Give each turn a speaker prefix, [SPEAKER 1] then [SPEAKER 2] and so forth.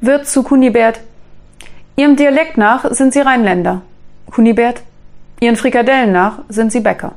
[SPEAKER 1] Wirt zu Kunibert. Ihrem Dialekt nach sind Sie Rheinländer. Kunibert. Ihren Frikadellen nach sind Sie Bäcker.